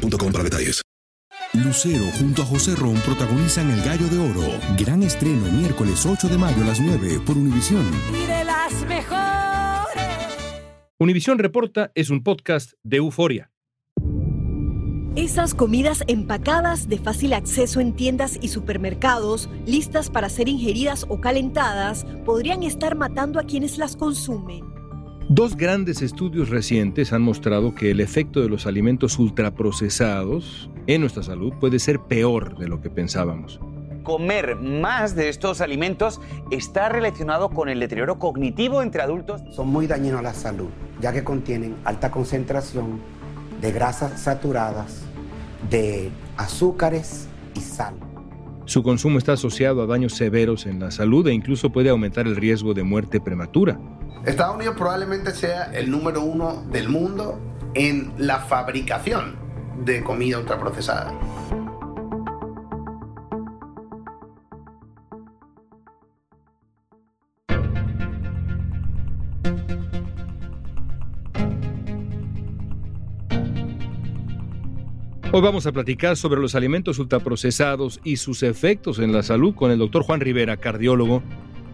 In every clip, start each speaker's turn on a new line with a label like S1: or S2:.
S1: boostmobile.com para detalles.
S2: Lucero junto a José Ron protagonizan El Gallo de Oro. Gran estreno miércoles 8 de mayo a las 9 por Univisión.
S3: Y de las mejores.
S4: Univisión Reporta es un podcast de euforia.
S5: Esas comidas empacadas de fácil acceso en tiendas y supermercados, listas para ser ingeridas o calentadas, podrían estar matando a quienes las consumen.
S4: Dos grandes estudios recientes han mostrado que el efecto de los alimentos ultraprocesados en nuestra salud puede ser peor de lo que pensábamos.
S6: Comer más de estos alimentos está relacionado con el deterioro cognitivo entre adultos.
S7: Son muy dañinos a la salud, ya que contienen alta concentración de grasas saturadas, de azúcares y sal.
S4: Su consumo está asociado a daños severos en la salud e incluso puede aumentar el riesgo de muerte prematura.
S8: Estados Unidos probablemente sea el número uno del mundo en la fabricación de comida ultraprocesada.
S4: Hoy vamos a platicar sobre los alimentos ultraprocesados y sus efectos en la salud con el doctor Juan Rivera, cardiólogo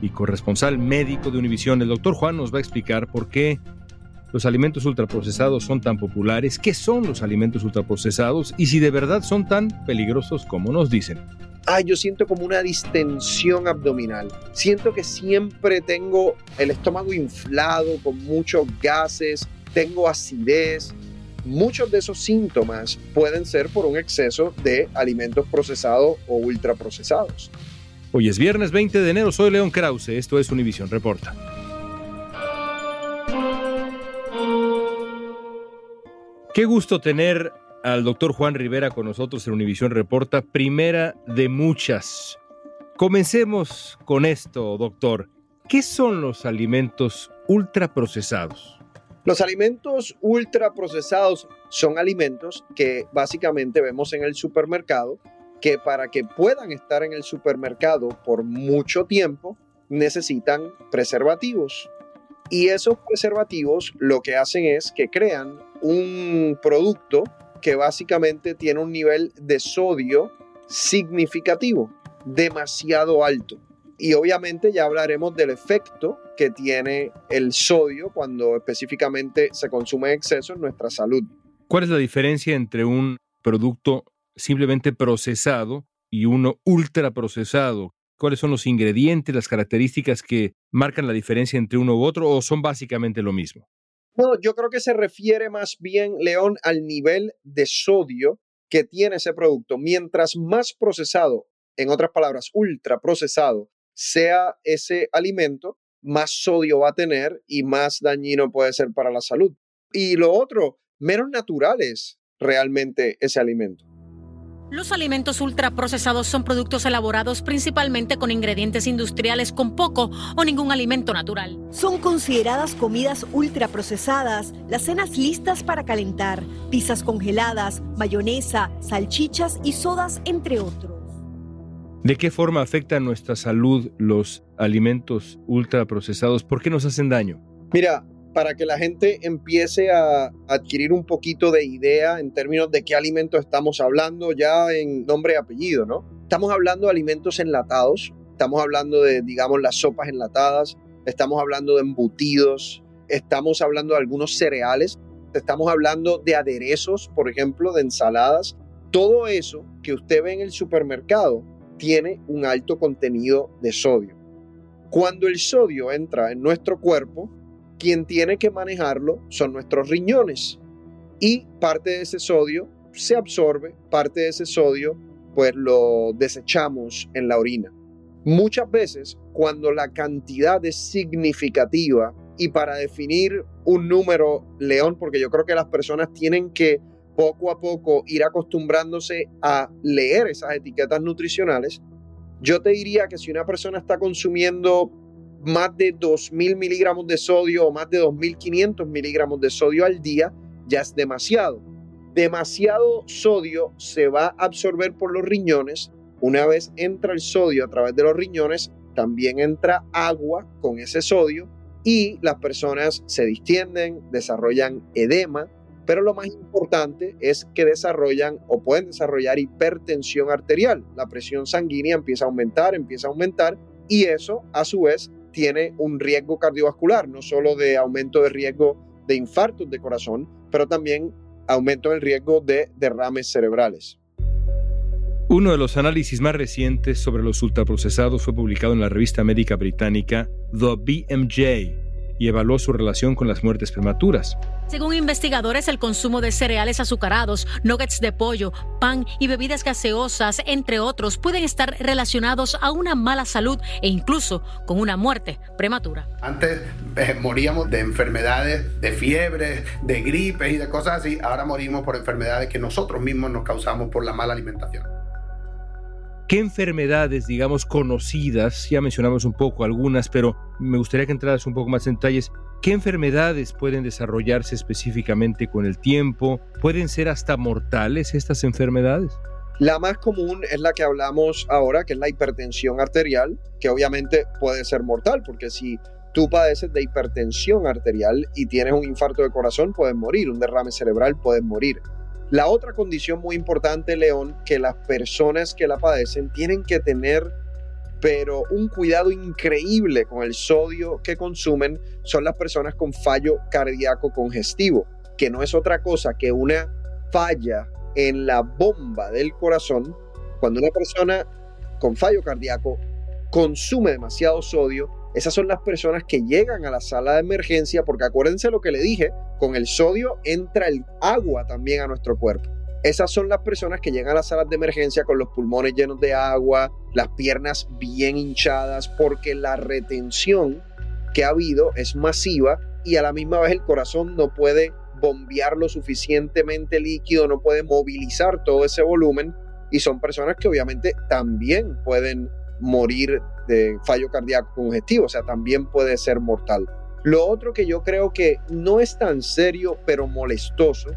S4: y corresponsal médico de Univisión. El doctor Juan nos va a explicar por qué los alimentos ultraprocesados son tan populares, qué son los alimentos ultraprocesados y si de verdad son tan peligrosos como nos dicen.
S9: Ah, yo siento como una distensión abdominal. Siento que siempre tengo el estómago inflado con muchos gases, tengo acidez. Muchos de esos síntomas pueden ser por un exceso de alimentos procesados o ultraprocesados.
S4: Hoy es viernes 20 de enero, soy León Krause, esto es Univisión Reporta. Qué gusto tener al doctor Juan Rivera con nosotros en Univisión Reporta, primera de muchas. Comencemos con esto, doctor. ¿Qué son los alimentos ultraprocesados?
S9: Los alimentos ultraprocesados son alimentos que básicamente vemos en el supermercado que para que puedan estar en el supermercado por mucho tiempo necesitan preservativos. Y esos preservativos lo que hacen es que crean un producto que básicamente tiene un nivel de sodio significativo, demasiado alto. Y obviamente ya hablaremos del efecto que tiene el sodio cuando específicamente se consume en exceso en nuestra salud.
S4: ¿Cuál es la diferencia entre un producto simplemente procesado y uno ultra procesado? ¿Cuáles son los ingredientes, las características que marcan la diferencia entre uno u otro o son básicamente lo mismo?
S9: No, yo creo que se refiere más bien, León, al nivel de sodio que tiene ese producto. Mientras más procesado, en otras palabras, ultra procesado, sea ese alimento, más sodio va a tener y más dañino puede ser para la salud. Y lo otro, menos natural es realmente ese alimento.
S3: Los alimentos ultraprocesados son productos elaborados principalmente con ingredientes industriales con poco o ningún alimento natural.
S5: Son consideradas comidas ultraprocesadas las cenas listas para calentar, pizzas congeladas, mayonesa, salchichas y sodas, entre otros.
S4: ¿De qué forma afectan nuestra salud los alimentos ultraprocesados? ¿Por qué nos hacen daño?
S9: Mira, para que la gente empiece a adquirir un poquito de idea en términos de qué alimentos estamos hablando ya en nombre y apellido, ¿no? Estamos hablando de alimentos enlatados, estamos hablando de, digamos, las sopas enlatadas, estamos hablando de embutidos, estamos hablando de algunos cereales, estamos hablando de aderezos, por ejemplo, de ensaladas. Todo eso que usted ve en el supermercado tiene un alto contenido de sodio. Cuando el sodio entra en nuestro cuerpo, quien tiene que manejarlo son nuestros riñones. Y parte de ese sodio se absorbe, parte de ese sodio pues lo desechamos en la orina. Muchas veces cuando la cantidad es significativa y para definir un número león, porque yo creo que las personas tienen que poco a poco ir acostumbrándose a leer esas etiquetas nutricionales, yo te diría que si una persona está consumiendo más de 2.000 miligramos de sodio o más de 2.500 miligramos de sodio al día, ya es demasiado. Demasiado sodio se va a absorber por los riñones. Una vez entra el sodio a través de los riñones, también entra agua con ese sodio y las personas se distienden, desarrollan edema, pero lo más importante es que desarrollan o pueden desarrollar hipertensión arterial. La presión sanguínea empieza a aumentar, empieza a aumentar y eso a su vez tiene un riesgo cardiovascular, no solo de aumento de riesgo de infartos de corazón, pero también aumento del riesgo de derrames cerebrales.
S4: Uno de los análisis más recientes sobre los ultraprocesados fue publicado en la revista médica británica The BMJ y evaluó su relación con las muertes prematuras.
S3: Según investigadores, el consumo de cereales azucarados, nuggets de pollo, pan y bebidas gaseosas, entre otros, pueden estar relacionados a una mala salud e incluso con una muerte prematura.
S8: Antes eh, moríamos de enfermedades, de fiebre, de gripes y de cosas así. Ahora morimos por enfermedades que nosotros mismos nos causamos por la mala alimentación.
S4: ¿Qué enfermedades, digamos, conocidas, ya mencionamos un poco algunas, pero me gustaría que entraras un poco más en detalles, ¿qué enfermedades pueden desarrollarse específicamente con el tiempo? ¿Pueden ser hasta mortales estas enfermedades?
S9: La más común es la que hablamos ahora, que es la hipertensión arterial, que obviamente puede ser mortal, porque si tú padeces de hipertensión arterial y tienes un infarto de corazón, puedes morir, un derrame cerebral, puedes morir. La otra condición muy importante, León, que las personas que la padecen tienen que tener, pero un cuidado increíble con el sodio que consumen, son las personas con fallo cardíaco congestivo, que no es otra cosa que una falla en la bomba del corazón. Cuando una persona con fallo cardíaco consume demasiado sodio, esas son las personas que llegan a la sala de emergencia, porque acuérdense lo que le dije, con el sodio entra el agua también a nuestro cuerpo. Esas son las personas que llegan a las salas de emergencia con los pulmones llenos de agua, las piernas bien hinchadas, porque la retención que ha habido es masiva y a la misma vez el corazón no puede bombear lo suficientemente líquido, no puede movilizar todo ese volumen y son personas que obviamente también pueden morir de fallo cardíaco congestivo, o sea, también puede ser mortal. Lo otro que yo creo que no es tan serio, pero molestoso,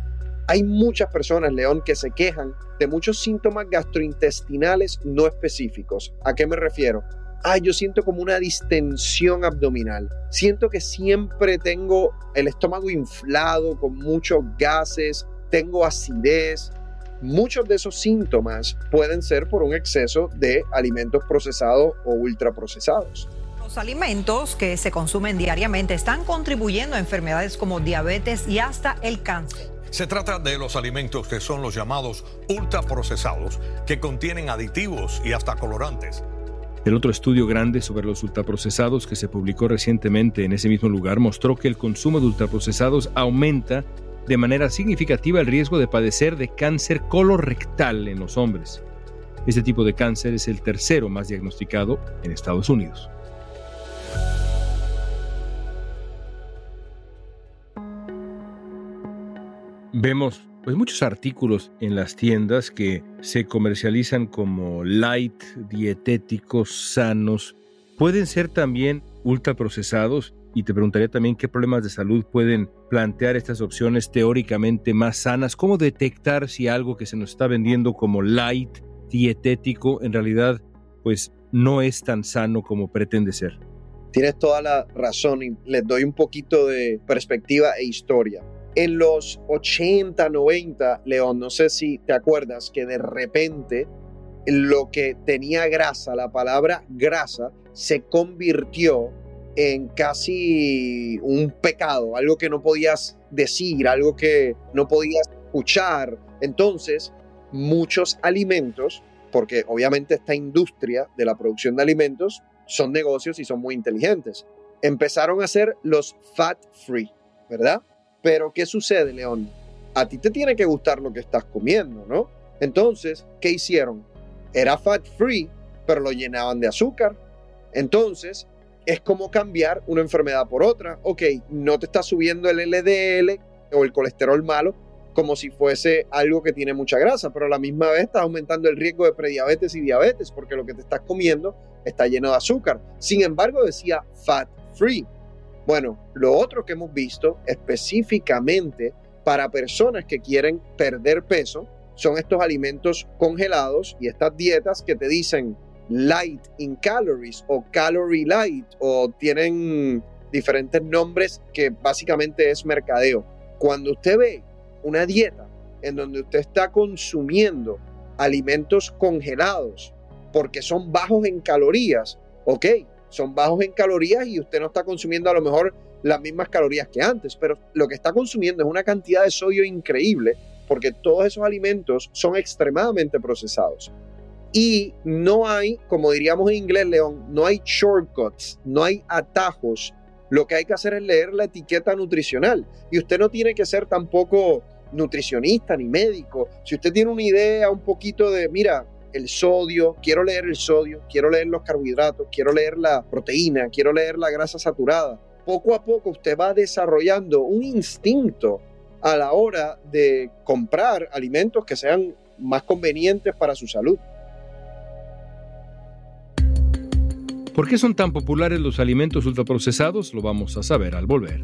S9: hay muchas personas, León, que se quejan de muchos síntomas gastrointestinales no específicos. ¿A qué me refiero? Ah, yo siento como una distensión abdominal. Siento que siempre tengo el estómago inflado con muchos gases, tengo acidez, Muchos de esos síntomas pueden ser por un exceso de alimentos procesados o ultraprocesados.
S10: Los alimentos que se consumen diariamente están contribuyendo a enfermedades como diabetes y hasta el cáncer.
S11: Se trata de los alimentos que son los llamados ultraprocesados, que contienen aditivos y hasta colorantes.
S4: El otro estudio grande sobre los ultraprocesados que se publicó recientemente en ese mismo lugar mostró que el consumo de ultraprocesados aumenta de manera significativa el riesgo de padecer de cáncer colorectal en los hombres. Este tipo de cáncer es el tercero más diagnosticado en Estados Unidos. Vemos pues muchos artículos en las tiendas que se comercializan como light, dietéticos, sanos. Pueden ser también ultraprocesados y te preguntaría también qué problemas de salud pueden plantear estas opciones teóricamente más sanas. ¿Cómo detectar si algo que se nos está vendiendo como light, dietético, en realidad pues no es tan sano como pretende ser?
S9: Tienes toda la razón y les doy un poquito de perspectiva e historia. En los 80, 90, León, no sé si te acuerdas que de repente lo que tenía grasa, la palabra grasa, se convirtió en casi un pecado, algo que no podías decir, algo que no podías escuchar. Entonces, muchos alimentos, porque obviamente esta industria de la producción de alimentos son negocios y son muy inteligentes, empezaron a ser los fat free, ¿verdad? Pero ¿qué sucede, León? A ti te tiene que gustar lo que estás comiendo, ¿no? Entonces, ¿qué hicieron? Era fat free, pero lo llenaban de azúcar. Entonces, es como cambiar una enfermedad por otra. Ok, no te está subiendo el LDL o el colesterol malo como si fuese algo que tiene mucha grasa, pero a la misma vez estás aumentando el riesgo de prediabetes y diabetes porque lo que te estás comiendo está lleno de azúcar. Sin embargo, decía fat free. Bueno, lo otro que hemos visto específicamente para personas que quieren perder peso son estos alimentos congelados y estas dietas que te dicen light in calories o calorie light o tienen diferentes nombres que básicamente es mercadeo. Cuando usted ve una dieta en donde usted está consumiendo alimentos congelados porque son bajos en calorías, ok, son bajos en calorías y usted no está consumiendo a lo mejor las mismas calorías que antes, pero lo que está consumiendo es una cantidad de sodio increíble porque todos esos alimentos son extremadamente procesados. Y no hay, como diríamos en inglés, León, no hay shortcuts, no hay atajos. Lo que hay que hacer es leer la etiqueta nutricional. Y usted no tiene que ser tampoco nutricionista ni médico. Si usted tiene una idea un poquito de, mira, el sodio, quiero leer el sodio, quiero leer los carbohidratos, quiero leer la proteína, quiero leer la grasa saturada. Poco a poco usted va desarrollando un instinto a la hora de comprar alimentos que sean más convenientes para su salud.
S4: ¿Por qué son tan populares los alimentos ultraprocesados? Lo vamos a saber al volver.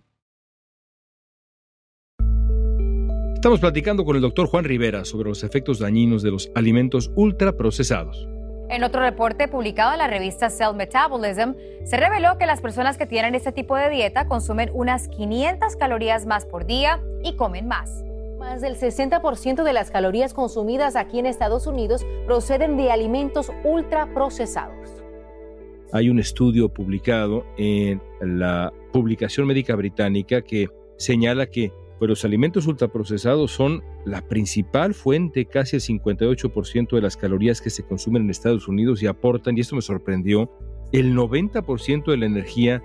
S4: Estamos platicando con el doctor Juan Rivera sobre los efectos dañinos de los alimentos ultraprocesados.
S12: En otro reporte publicado en la revista Cell Metabolism, se reveló que las personas que tienen este tipo de dieta consumen unas 500 calorías más por día y comen más.
S13: Más del 60% de las calorías consumidas aquí en Estados Unidos proceden de alimentos ultraprocesados.
S4: Hay un estudio publicado en la publicación médica británica que señala que pues los alimentos ultraprocesados son la principal fuente, casi el 58% de las calorías que se consumen en Estados Unidos y aportan, y esto me sorprendió, el 90% de la energía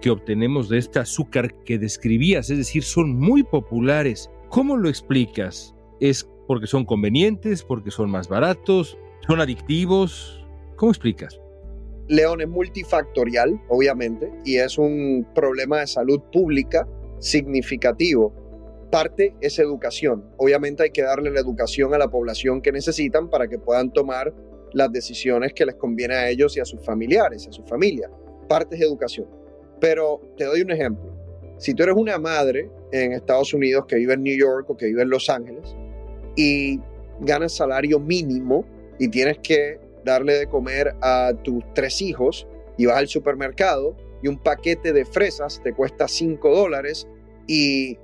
S4: que obtenemos de este azúcar que describías, es decir, son muy populares. ¿Cómo lo explicas? ¿Es porque son convenientes, porque son más baratos, son adictivos? ¿Cómo explicas?
S9: León es multifactorial, obviamente, y es un problema de salud pública significativo parte es educación. Obviamente hay que darle la educación a la población que necesitan para que puedan tomar las decisiones que les conviene a ellos y a sus familiares, a su familia. Parte es educación. Pero te doy un ejemplo. Si tú eres una madre en Estados Unidos que vive en New York o que vive en Los Ángeles y ganas salario mínimo y tienes que darle de comer a tus tres hijos y vas al supermercado y un paquete de fresas te cuesta 5 dólares y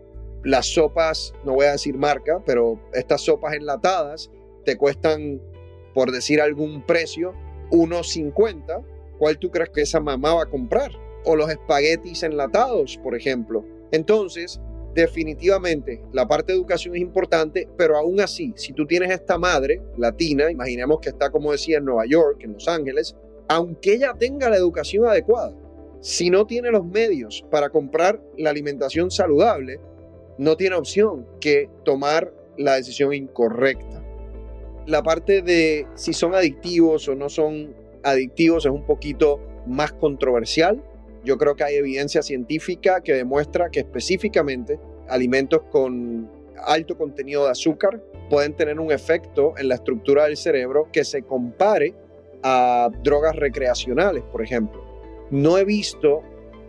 S9: las sopas, no voy a decir marca, pero estas sopas enlatadas te cuestan, por decir algún precio, unos 50. ¿Cuál tú crees que esa mamá va a comprar? O los espaguetis enlatados, por ejemplo. Entonces, definitivamente, la parte de educación es importante, pero aún así, si tú tienes esta madre latina, imaginemos que está, como decía, en Nueva York, en Los Ángeles, aunque ella tenga la educación adecuada, si no tiene los medios para comprar la alimentación saludable, no tiene opción que tomar la decisión incorrecta. La parte de si son adictivos o no son adictivos es un poquito más controversial. Yo creo que hay evidencia científica que demuestra que específicamente alimentos con alto contenido de azúcar pueden tener un efecto en la estructura del cerebro que se compare a drogas recreacionales, por ejemplo. No he visto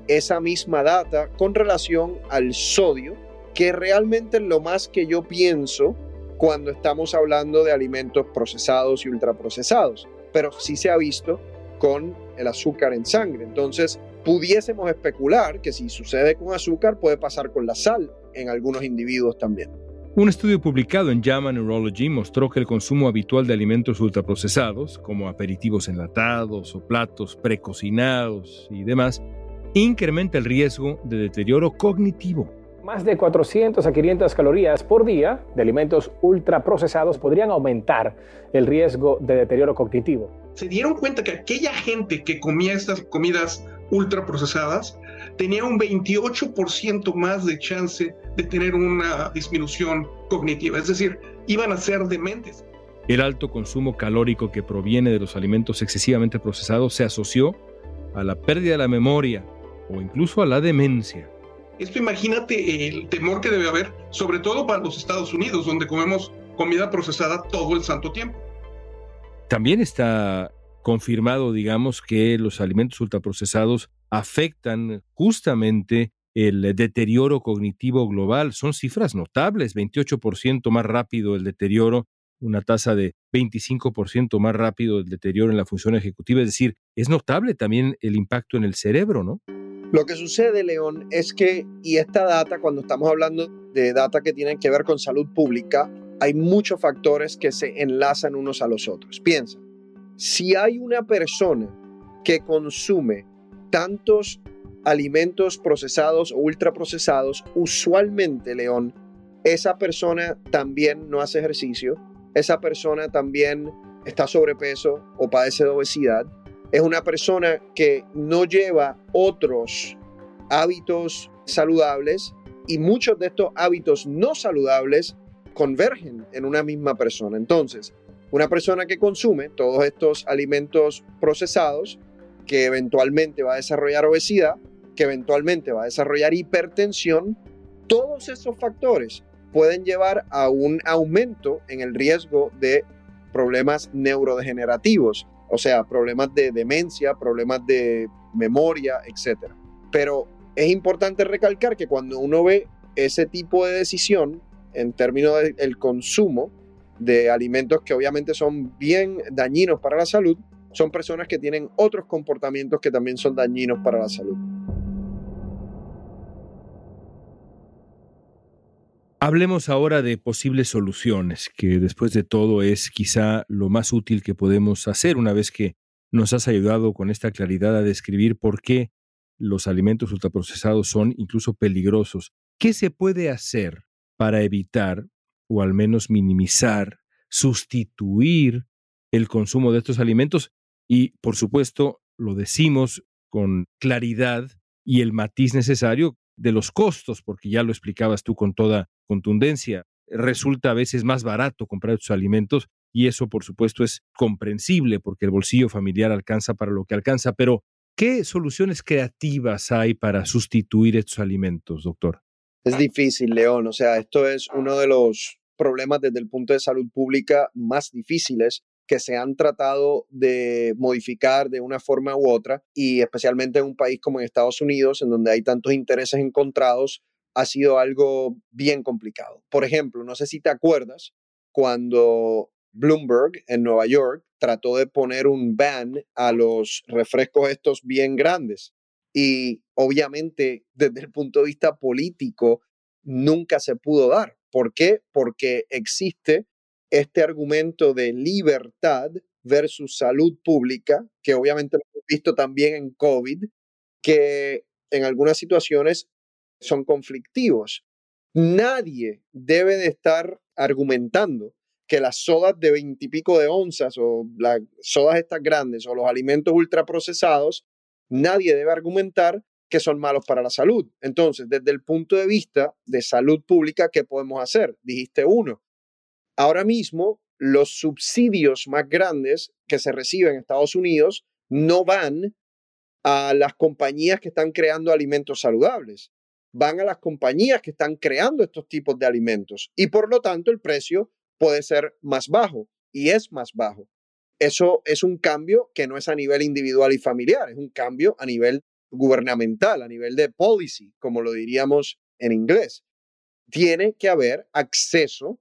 S9: esa misma data con relación al sodio que realmente es lo más que yo pienso cuando estamos hablando de alimentos procesados y ultraprocesados, pero sí se ha visto con el azúcar en sangre. Entonces, pudiésemos especular que si sucede con azúcar puede pasar con la sal en algunos individuos también.
S4: Un estudio publicado en JAMA Neurology mostró que el consumo habitual de alimentos ultraprocesados, como aperitivos enlatados o platos precocinados y demás, incrementa el riesgo de deterioro cognitivo.
S14: Más de 400 a 500 calorías por día de alimentos ultraprocesados podrían aumentar el riesgo de deterioro cognitivo.
S15: Se dieron cuenta que aquella gente que comía estas comidas ultraprocesadas tenía un 28% más de chance de tener una disminución cognitiva, es decir, iban a ser dementes.
S4: El alto consumo calórico que proviene de los alimentos excesivamente procesados se asoció a la pérdida de la memoria o incluso a la demencia.
S15: Esto imagínate el temor que debe haber, sobre todo para los Estados Unidos, donde comemos comida procesada todo el santo tiempo.
S4: También está confirmado, digamos, que los alimentos ultraprocesados afectan justamente el deterioro cognitivo global. Son cifras notables, 28% más rápido el deterioro, una tasa de 25% más rápido el deterioro en la función ejecutiva. Es decir, es notable también el impacto en el cerebro, ¿no?
S9: Lo que sucede, León, es que, y esta data, cuando estamos hablando de data que tienen que ver con salud pública, hay muchos factores que se enlazan unos a los otros. Piensa, si hay una persona que consume tantos alimentos procesados o ultraprocesados, usualmente, León, esa persona también no hace ejercicio, esa persona también está sobrepeso o padece de obesidad, es una persona que no lleva otros hábitos saludables y muchos de estos hábitos no saludables convergen en una misma persona. Entonces, una persona que consume todos estos alimentos procesados, que eventualmente va a desarrollar obesidad, que eventualmente va a desarrollar hipertensión, todos esos factores pueden llevar a un aumento en el riesgo de problemas neurodegenerativos o sea, problemas de demencia, problemas de memoria, etc. Pero es importante recalcar que cuando uno ve ese tipo de decisión en términos del consumo de alimentos que obviamente son bien dañinos para la salud, son personas que tienen otros comportamientos que también son dañinos para la salud.
S4: Hablemos ahora de posibles soluciones, que después de todo es quizá lo más útil que podemos hacer una vez que nos has ayudado con esta claridad a describir por qué los alimentos ultraprocesados son incluso peligrosos. ¿Qué se puede hacer para evitar o al menos minimizar, sustituir el consumo de estos alimentos? Y, por supuesto, lo decimos con claridad y el matiz necesario de los costos, porque ya lo explicabas tú con toda contundencia. Resulta a veces más barato comprar estos alimentos y eso, por supuesto, es comprensible porque el bolsillo familiar alcanza para lo que alcanza. Pero, ¿qué soluciones creativas hay para sustituir estos alimentos, doctor?
S9: Es difícil, León. O sea, esto es uno de los problemas desde el punto de salud pública más difíciles que se han tratado de modificar de una forma u otra y especialmente en un país como en Estados Unidos, en donde hay tantos intereses encontrados, ha sido algo bien complicado. Por ejemplo, no sé si te acuerdas cuando Bloomberg en Nueva York trató de poner un ban a los refrescos estos bien grandes y obviamente desde el punto de vista político nunca se pudo dar. ¿Por qué? Porque existe este argumento de libertad versus salud pública, que obviamente lo hemos visto también en COVID, que en algunas situaciones son conflictivos. Nadie debe de estar argumentando que las sodas de veintipico de onzas o las sodas estas grandes o los alimentos ultraprocesados, nadie debe argumentar que son malos para la salud. Entonces, desde el punto de vista de salud pública, ¿qué podemos hacer? Dijiste uno, Ahora mismo, los subsidios más grandes que se reciben en Estados Unidos no van a las compañías que están creando alimentos saludables, van a las compañías que están creando estos tipos de alimentos y por lo tanto el precio puede ser más bajo y es más bajo. Eso es un cambio que no es a nivel individual y familiar, es un cambio a nivel gubernamental, a nivel de policy, como lo diríamos en inglés. Tiene que haber acceso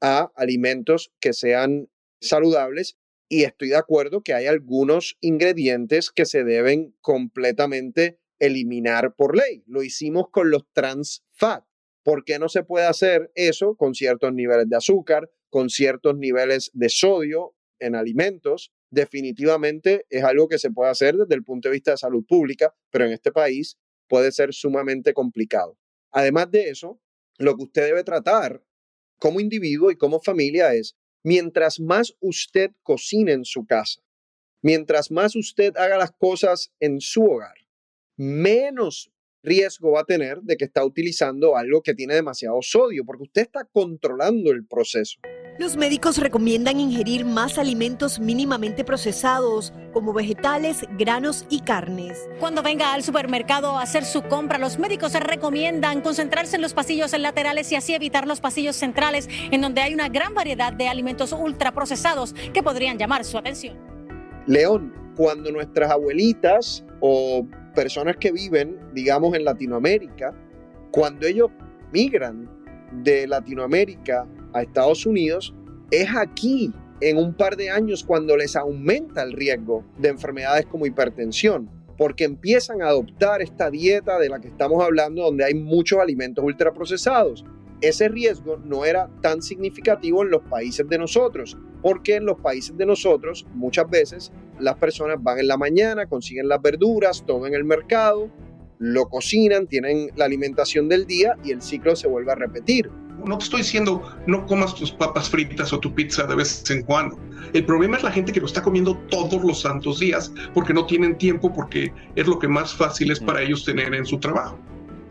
S9: a alimentos que sean saludables y estoy de acuerdo que hay algunos ingredientes que se deben completamente eliminar por ley. Lo hicimos con los trans fat. ¿Por qué no se puede hacer eso con ciertos niveles de azúcar, con ciertos niveles de sodio en alimentos? definitivamente es algo que se puede hacer desde el punto de vista de salud pública, pero en este país puede ser sumamente complicado. Además de eso, lo que usted debe tratar como individuo y como familia es, mientras más usted cocine en su casa, mientras más usted haga las cosas en su hogar, menos riesgo va a tener de que está utilizando algo que tiene demasiado sodio, porque usted está controlando el proceso.
S5: Los médicos recomiendan ingerir más alimentos mínimamente procesados, como vegetales, granos y carnes.
S3: Cuando venga al supermercado a hacer su compra, los médicos recomiendan concentrarse en los pasillos laterales y así evitar los pasillos centrales, en donde hay una gran variedad de alimentos ultraprocesados que podrían llamar su atención.
S9: León, cuando nuestras abuelitas o personas que viven, digamos, en Latinoamérica, cuando ellos migran de Latinoamérica a Estados Unidos, es aquí, en un par de años, cuando les aumenta el riesgo de enfermedades como hipertensión, porque empiezan a adoptar esta dieta de la que estamos hablando, donde hay muchos alimentos ultraprocesados. Ese riesgo no era tan significativo en los países de nosotros, porque en los países de nosotros muchas veces las personas van en la mañana, consiguen las verduras, todo en el mercado, lo cocinan, tienen la alimentación del día y el ciclo se vuelve a repetir.
S15: No te estoy diciendo no comas tus papas fritas o tu pizza de vez en cuando. El problema es la gente que lo está comiendo todos los santos días porque no tienen tiempo, porque es lo que más fácil es para ellos tener en su trabajo.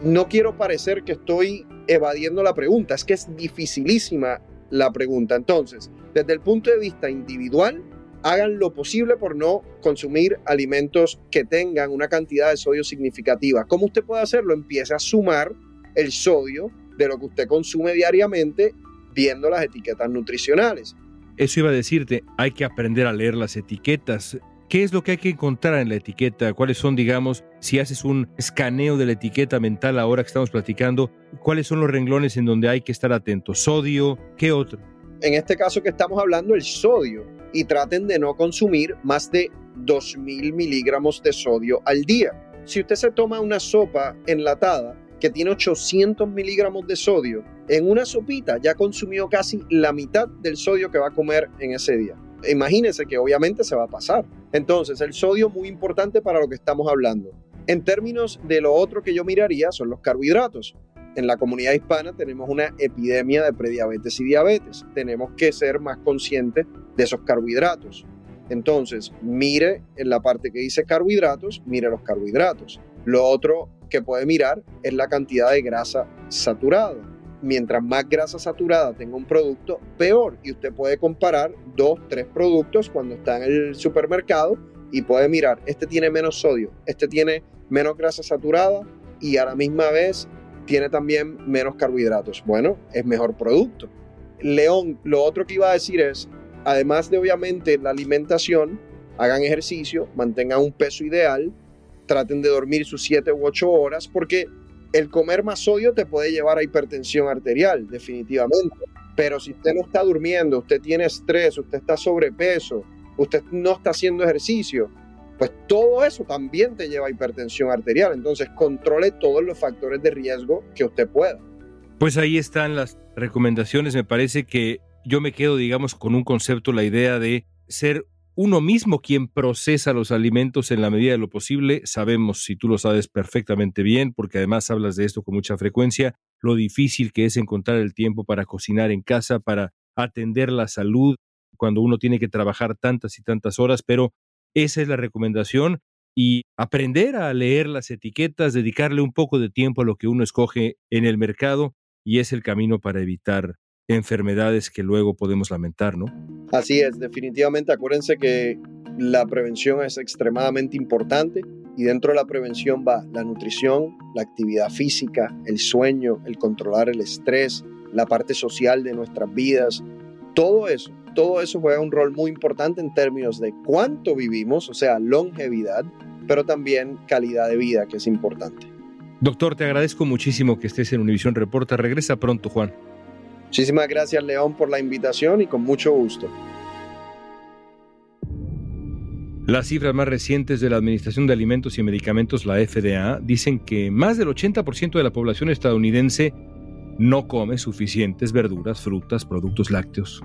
S9: No quiero parecer que estoy evadiendo la pregunta, es que es dificilísima la pregunta. Entonces, desde el punto de vista individual, hagan lo posible por no consumir alimentos que tengan una cantidad de sodio significativa. ¿Cómo usted puede hacerlo? Empiece a sumar el sodio de lo que usted consume diariamente viendo las etiquetas nutricionales.
S4: Eso iba a decirte, hay que aprender a leer las etiquetas. ¿Qué es lo que hay que encontrar en la etiqueta? ¿Cuáles son, digamos, si haces un escaneo de la etiqueta mental ahora que estamos platicando, cuáles son los renglones en donde hay que estar atento? ¿Sodio? ¿Qué otro?
S9: En este caso que estamos hablando, el sodio. Y traten de no consumir más de 2.000 miligramos de sodio al día. Si usted se toma una sopa enlatada que tiene 800 miligramos de sodio, en una sopita ya consumió casi la mitad del sodio que va a comer en ese día. Imagínense que obviamente se va a pasar. Entonces, el sodio muy importante para lo que estamos hablando. En términos de lo otro que yo miraría son los carbohidratos. En la comunidad hispana tenemos una epidemia de prediabetes y diabetes. Tenemos que ser más conscientes de esos carbohidratos. Entonces, mire en la parte que dice carbohidratos, mire los carbohidratos. Lo otro que puede mirar es la cantidad de grasa saturada. Mientras más grasa saturada tenga un producto, peor. Y usted puede comparar dos, tres productos cuando está en el supermercado y puede mirar, este tiene menos sodio, este tiene menos grasa saturada y a la misma vez tiene también menos carbohidratos. Bueno, es mejor producto. León, lo otro que iba a decir es, además de obviamente la alimentación, hagan ejercicio, mantengan un peso ideal, traten de dormir sus 7 u 8 horas, porque el comer más sodio te puede llevar a hipertensión arterial, definitivamente. Pero si usted no está durmiendo, usted tiene estrés, usted está sobrepeso, usted no está haciendo ejercicio, pues todo eso también te lleva a hipertensión arterial. Entonces, controle todos los factores de riesgo que usted pueda.
S4: Pues ahí están las recomendaciones. Me parece que yo me quedo, digamos, con un concepto, la idea de ser uno mismo quien procesa los alimentos en la medida de lo posible. Sabemos, si tú lo sabes perfectamente bien, porque además hablas de esto con mucha frecuencia, lo difícil que es encontrar el tiempo para cocinar en casa, para atender la salud, cuando uno tiene que trabajar tantas y tantas horas, pero esa es la recomendación y aprender a leer las etiquetas, dedicarle un poco de tiempo a lo que uno escoge en el mercado y es el camino para evitar enfermedades que luego podemos lamentar, ¿no?
S9: Así es, definitivamente acuérdense que la prevención es extremadamente importante y dentro de la prevención va la nutrición, la actividad física, el sueño, el controlar el estrés, la parte social de nuestras vidas, todo eso todo eso juega un rol muy importante en términos de cuánto vivimos, o sea, longevidad, pero también calidad de vida, que es importante.
S4: Doctor, te agradezco muchísimo que estés en Univisión Reporta. Regresa pronto, Juan.
S9: Muchísimas gracias, León, por la invitación y con mucho gusto.
S4: Las cifras más recientes de la Administración de Alimentos y Medicamentos, la FDA, dicen que más del 80% de la población estadounidense no come suficientes verduras, frutas, productos lácteos.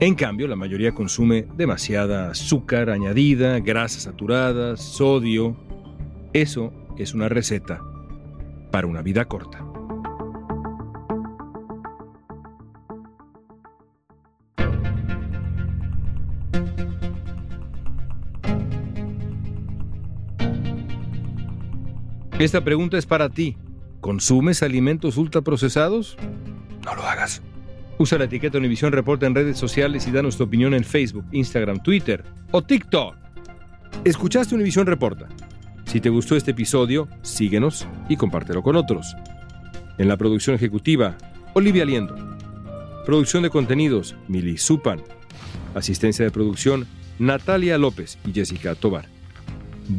S4: En cambio, la mayoría consume demasiada azúcar añadida, grasas saturadas, sodio. Eso es una receta para una vida corta. Esta pregunta es para ti. ¿Consumes alimentos ultraprocesados? No lo hagas. Usa la etiqueta Univisión Reporta en redes sociales y danos tu opinión en Facebook, Instagram, Twitter o TikTok. Escuchaste Univisión Reporta. Si te gustó este episodio, síguenos y compártelo con otros. En la producción ejecutiva, Olivia Liendo. Producción de contenidos, Mili Supan. Asistencia de producción, Natalia López y Jessica Tobar.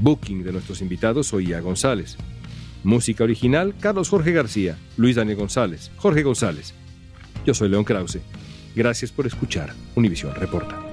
S4: Booking de nuestros invitados, Oía González. Música original, Carlos Jorge García, Luis Daniel González, Jorge González. Yo soy León Krause. Gracias por escuchar Univisión Reporta.